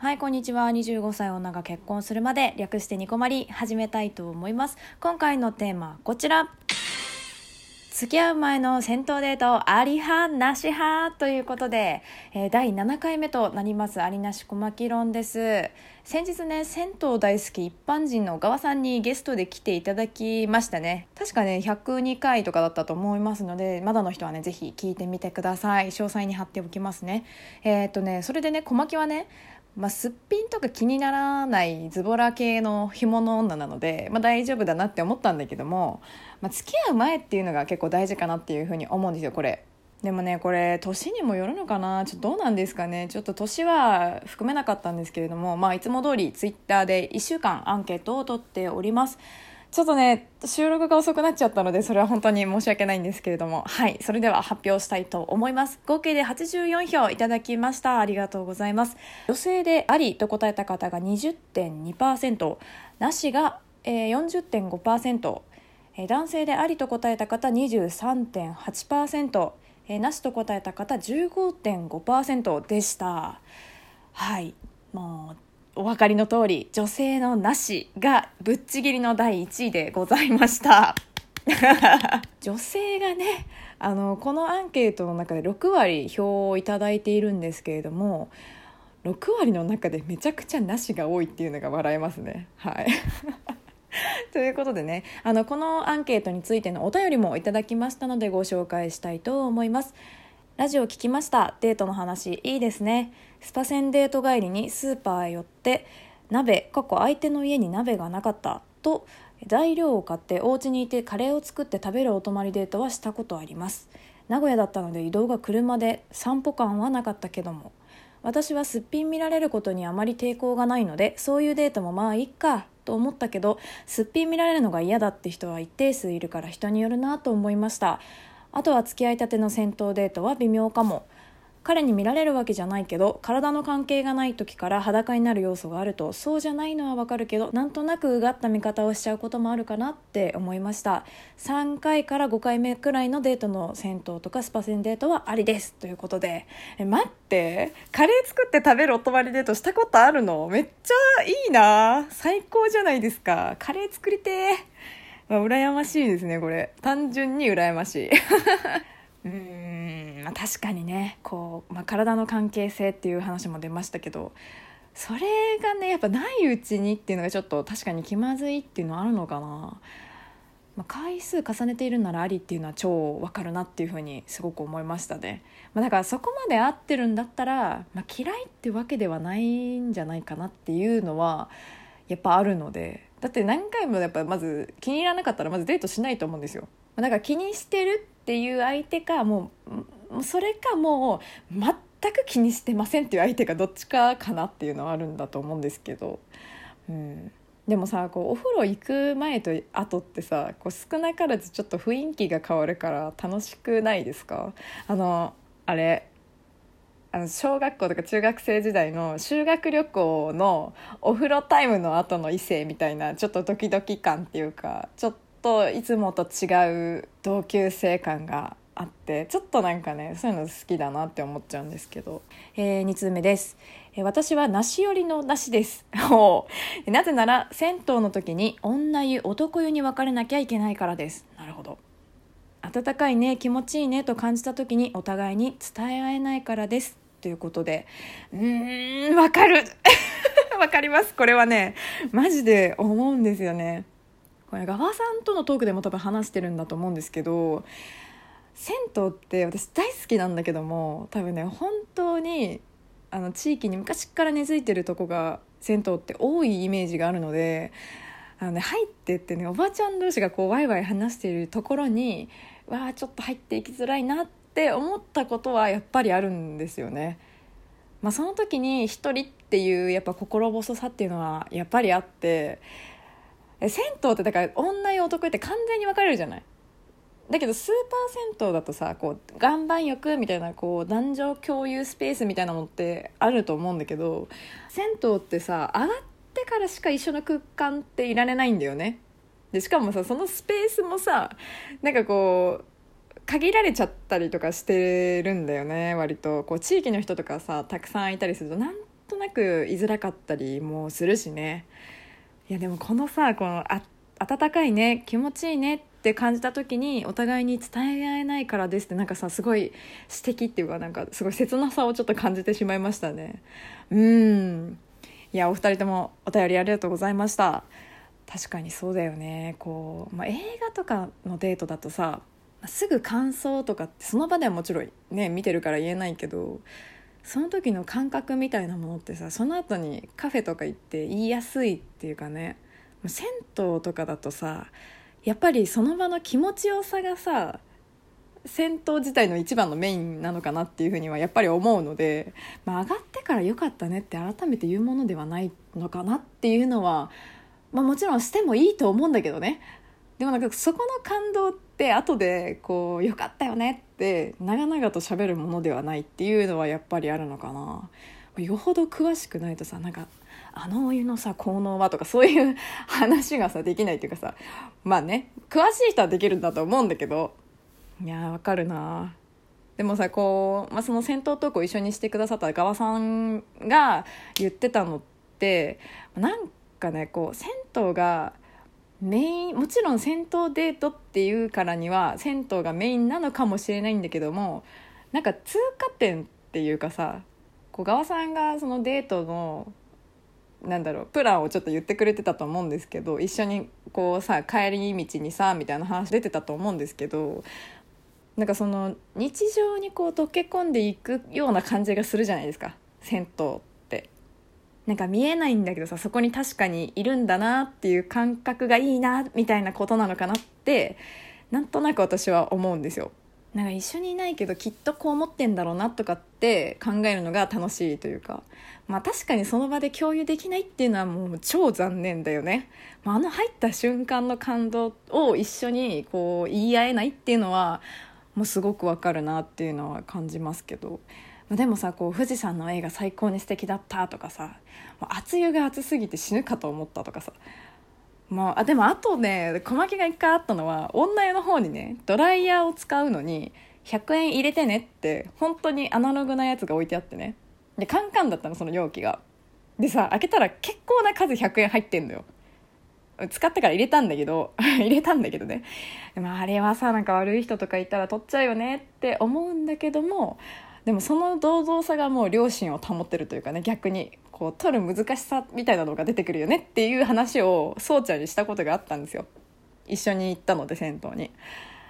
はい、こんにちは。25歳女が結婚するまで略してニコマリ始めたいと思います。今回のテーマ、こちら。付き合う前の戦闘デート、あり派、なし派ということで、えー第7回目となります、ありなし小牧論です。先日ね、銭湯大好き一般人の小川さんにゲストで来ていただきましたね。確かね、102回とかだったと思いますので、まだの人はね、ぜひ聞いてみてください。詳細に貼っておきますね。えーっとね、それでね、小牧はね、まあ、すっぴんとか気にならないズボラ系の干物女なので、まあ、大丈夫だなって思ったんだけども、まあ、付き合う前っていうのが結構大事かなっていうふうに思うんですよこれ。でもねこれ年にもよるのかな？ちょっとどうなんですかね？ちょっと年は含めなかったんですけれども、まあ、いつも通りツイッターで1週間アンケートを取っております。ちょっとね収録が遅くなっちゃったのでそれは本当に申し訳ないんですけれども。はいそれでは発表したいと思います。合計で84票いただきました。ありがとうございます。女性でありと答えた方が20.2%なしが、えー、40.5%えー男性でありと答えた方23.8%、えーなしと答えた方15.5%でした。はいもうお分かりの通り女性のなしがぶっちぎりの第1位でございました。女性がねあのこのアンケートの中で6割票をいただいているんですけれども6割の中でめちゃくちゃなしが多いっていうのが笑えますね。はい。ということでねあのこのアンケートについてのお便りもいただきましたのでご紹介したいと思います。ラジオ聞きました。デートの話。いいですね。スパセンデート帰りにスーパーへ寄って鍋過去相手の家に鍋がなかった。と材料を買ってお家にいてカレーを作って食べるお泊まりデートはしたことあります。名古屋だったので移動が車で散歩感はなかったけども。私はすっぴん見られることにあまり抵抗がないのでそういうデートもまあいっかと思ったけどすっぴん見られるのが嫌だって人は一定数いるから人によるなと思いました。あとは付き合いたての戦闘デートは微妙かも。彼に見られるわけじゃないけど体の関係がない時から裸になる要素があるとそうじゃないのはわかるけどなんとなくうがった見方をしちゃうこともあるかなって思いました。3回から5回目くらいのデートの戦闘とかスパセンデートはありですということで。え待って。カレー作って食べるお泊まりデートしたことあるの？めっちゃいいな。最高じゃないですか。カレー作りてー、まあ、羨ましいですねこれ。単純に羨ましい。うん、まあ、確かにねこう、まあ、体の関係性っていう話も出ましたけどそれがねやっぱないうちにっていうのがちょっと確かに気まずいっていうのはあるのかな、まあ、回数重ねているならありっていうのは超わかるなっていうふうにすごく思いましたね、まあ、だからそこまで合ってるんだったら、まあ、嫌いってわけではないんじゃないかなっていうのはやっぱあるのでだって何回もやっぱまず気に入らなかったらまずデートしないと思うんですよ。まあだか気にしてるっていう相手かもうもうそれかもう全く気にしてませんっていう相手がどっちかかなっていうのはあるんだと思うんですけど、うん、でもさこうお風呂行く前と後ってさこう少なからずちょっと雰囲気が変わるから楽しくないですか？あのあれあの小学校とか中学生時代の修学旅行のお風呂タイムの後の異性みたいなちょっとドキドキ感っていうかちょっといつもと違う同級生感があってちょっとなんかねそういうの好きだなって思っちゃうんですけど、えー、2通目です、えー私はなし寄りのなしです。なぜなら銭湯の時に女湯男湯に分かれなきゃいけないからです。なるほど暖かいね気持ちいいねと感じた時にお互いに伝え合えないからです。ということで。うーんわかる。わかります。これはねマジで思うんですよね。これガワさんとのトークでも多分話してるんだと思うんですけど銭湯って私大好きなんだけども多分ね本当にあの地域に昔から根付いてるとこが銭湯って多いイメージがあるのであの、ね、入ってってねおばちゃん同士がこうワイワイ話しているところにわあちょっと入っていきづらいなって思ったことはやっぱりあるんですよね。まあ、その時に一人っていうやっぱ心細さっていうのはやっぱりあって銭湯ってだから女湯男って完全に分かれるじゃない？だけどスーパー銭湯だとさこう岩盤浴みたいなこう男女共有スペースみたいなのってあると思うんだけど銭湯ってさ上がってからしか一緒の空間っていられないんだよねでしかもさそのスペースもさなんかこう限られちゃったりとかしてるんだよね割と。こう地域の人とかさたくさんいたりするとなんとなく居づらかったりもするしね。いやでもこのさこのあ温かいね気持ちいいねって感じた時にお互いに伝え合えないからですってなんかさすごい指摘っていうかなんかすごい切なさをちょっと感じてしまいましたね。うん。いやお二人ともお便りありがとうございました。確かにそうだよね。こう、まあ、映画とかのデートだとさすぐ感想とかってその場ではもちろんね見てるから言えないけどその時の感覚みたいなものってさその後にカフェとか行って言いやすいっていうかね銭湯とかだとさやっぱりその場の気持ちよさがさ銭湯自体の一番のメインなのかなっていうふうにはやっぱり思うので、まあ、上がってから良かったねって改めて言うものではないのかなっていうのは、まあ、もちろんしてもいいと思うんだけどね。でもなんかそこの感動って後でこう「よかったよね」って長々と喋るものではないっていうのはやっぱりあるのかな。よほど詳しくないとさなんかあのお湯のさ効能はとかそういう話がさできないっていうかさ。まあね詳しい人はできるんだと思うんだけど。いやわかるな。でもさこう、まあ、その戦闘トークを一緒にしてくださった側さんが言ってたのってなんかねこう銭湯がメインもちろん銭湯デートっていうからには銭湯がメインなのかもしれないんだけどもなんか通過点っていうかさこう側さんがそのデートのなんだろうプランをちょっと言ってくれてたと思うんですけど一緒にこうさ帰り道にさみたいな話出てたと思うんですけどなんかその日常にこう溶け込んでいくような感じがするじゃないですか銭湯っなんか見えないんだけどさそこに確かにいるんだなっていう感覚がいいなみたいなことなのかなってなんとなく私は思うんですよ。なんか一緒にいないけどきっとこう思ってんだろうなとかって考えるのが楽しいというか。まあ確かにその場で共有できないっていうのはもう超残念だよね、まあ、あの入った瞬間の感動を一緒にこう言い合えないっていうのはもうすごくわかるなっていうのは感じますけど。でもさこう富士山の絵が最高に素敵だったとかさ熱湯が熱すぎて死ぬかと思ったとかさ。まあ、あでもあとね小牧が一回あったのは女湯の方にねドライヤーを使うのに100円入れてねって本当にアナログなやつが置いてあってね。でカンカンだったのその容器が。でさ開けたら結構な数100円入ってんのよ。使ってから入れたんだけど 入れたんだけどね。でもあれはさなんか悪い人とかいたら取っちゃうよねって思うんだけどもでもその堂々さがもう良心を保ってるというかね逆にこう取る難しさみたいなのが出てくるよねっていう話をそうちゃんにしたことがあったんですよ。一緒に行ったので銭湯に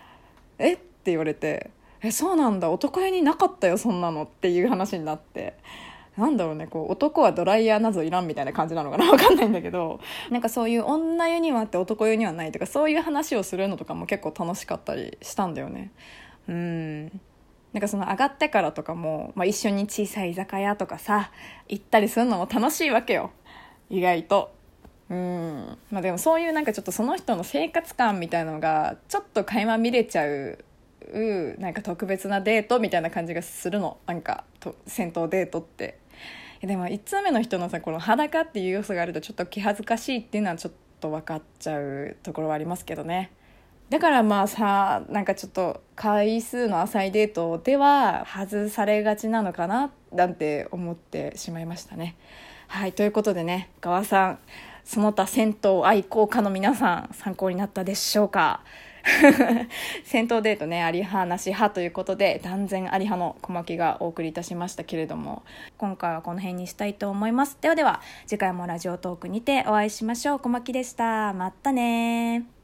「え？っ?」て言われて「えそうなんだ。男屋になかったよそんなの」っていう話になって。なんだろうねこう男はドライヤーなどいらんみたいな感じなのかな？分かんないんだけど。なんかそういう女湯にはあって男湯にはないとかそういう話をするのとかも結構楽しかったりしたんだよね。うん。なんかその上がってからとかも、まあ、一緒に小さい居酒屋とかさ行ったりするのも楽しいわけよ。意外と。うん。まあでもそういうなんかちょっとその人の生活感みたいのがちょっと垣間見れちゃうなんか特別なデートみたいな感じがするの。なんかと戦闘デートって。でも1通目の人のさこの裸っていう要素があるとちょっと気恥ずかしいっていうのはちょっと分かっちゃうところはありますけどね。だからまあさなんかちょっと回数の浅いデートでは外されがちなのかななんて思ってしまいましたね。はいということでね側さんその他銭湯愛好家の皆さん参考になったでしょうか？銭湯デートねあり派なし派ということで断然あり派の小牧がお送りいたしましたけれども今回はこの辺にしたいと思います。ではでは次回もラジオトークにてお会いしましょう。小牧でした。またね